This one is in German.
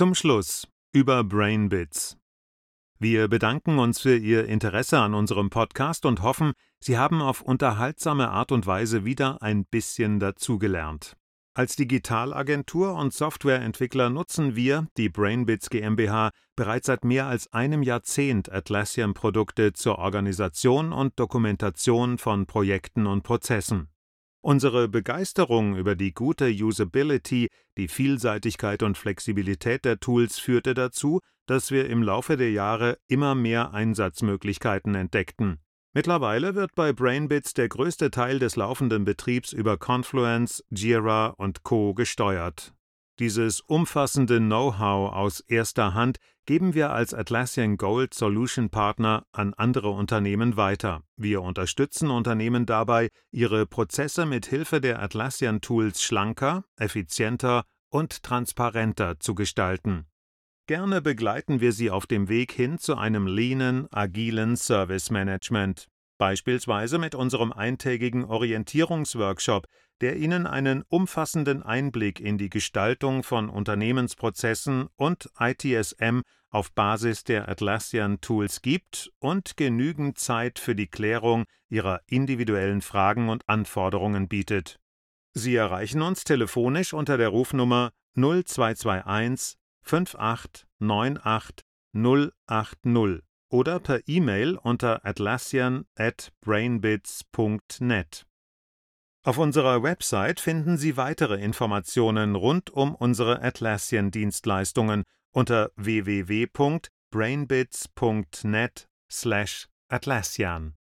Zum Schluss über Brainbits. Wir bedanken uns für Ihr Interesse an unserem Podcast und hoffen, Sie haben auf unterhaltsame Art und Weise wieder ein bisschen dazugelernt. Als Digitalagentur und Softwareentwickler nutzen wir, die Brainbits GmbH, bereits seit mehr als einem Jahrzehnt Atlassian-Produkte zur Organisation und Dokumentation von Projekten und Prozessen. Unsere Begeisterung über die gute Usability, die Vielseitigkeit und Flexibilität der Tools führte dazu, dass wir im Laufe der Jahre immer mehr Einsatzmöglichkeiten entdeckten. Mittlerweile wird bei Brainbits der größte Teil des laufenden Betriebs über Confluence, Jira und Co. gesteuert. Dieses umfassende Know-how aus erster Hand geben wir als Atlassian Gold Solution Partner an andere Unternehmen weiter. Wir unterstützen Unternehmen dabei, ihre Prozesse mit Hilfe der Atlassian Tools schlanker, effizienter und transparenter zu gestalten. Gerne begleiten wir Sie auf dem Weg hin zu einem leanen, agilen Service Management, beispielsweise mit unserem eintägigen Orientierungsworkshop, der Ihnen einen umfassenden Einblick in die Gestaltung von Unternehmensprozessen und ITSM auf Basis der Atlassian Tools gibt und genügend Zeit für die Klärung Ihrer individuellen Fragen und Anforderungen bietet. Sie erreichen uns telefonisch unter der Rufnummer 0221 5898080 oder per E-Mail unter atlassian at brainbits.net. Auf unserer Website finden Sie weitere Informationen rund um unsere Atlassian-Dienstleistungen unter www.brainbits.net/atlassian.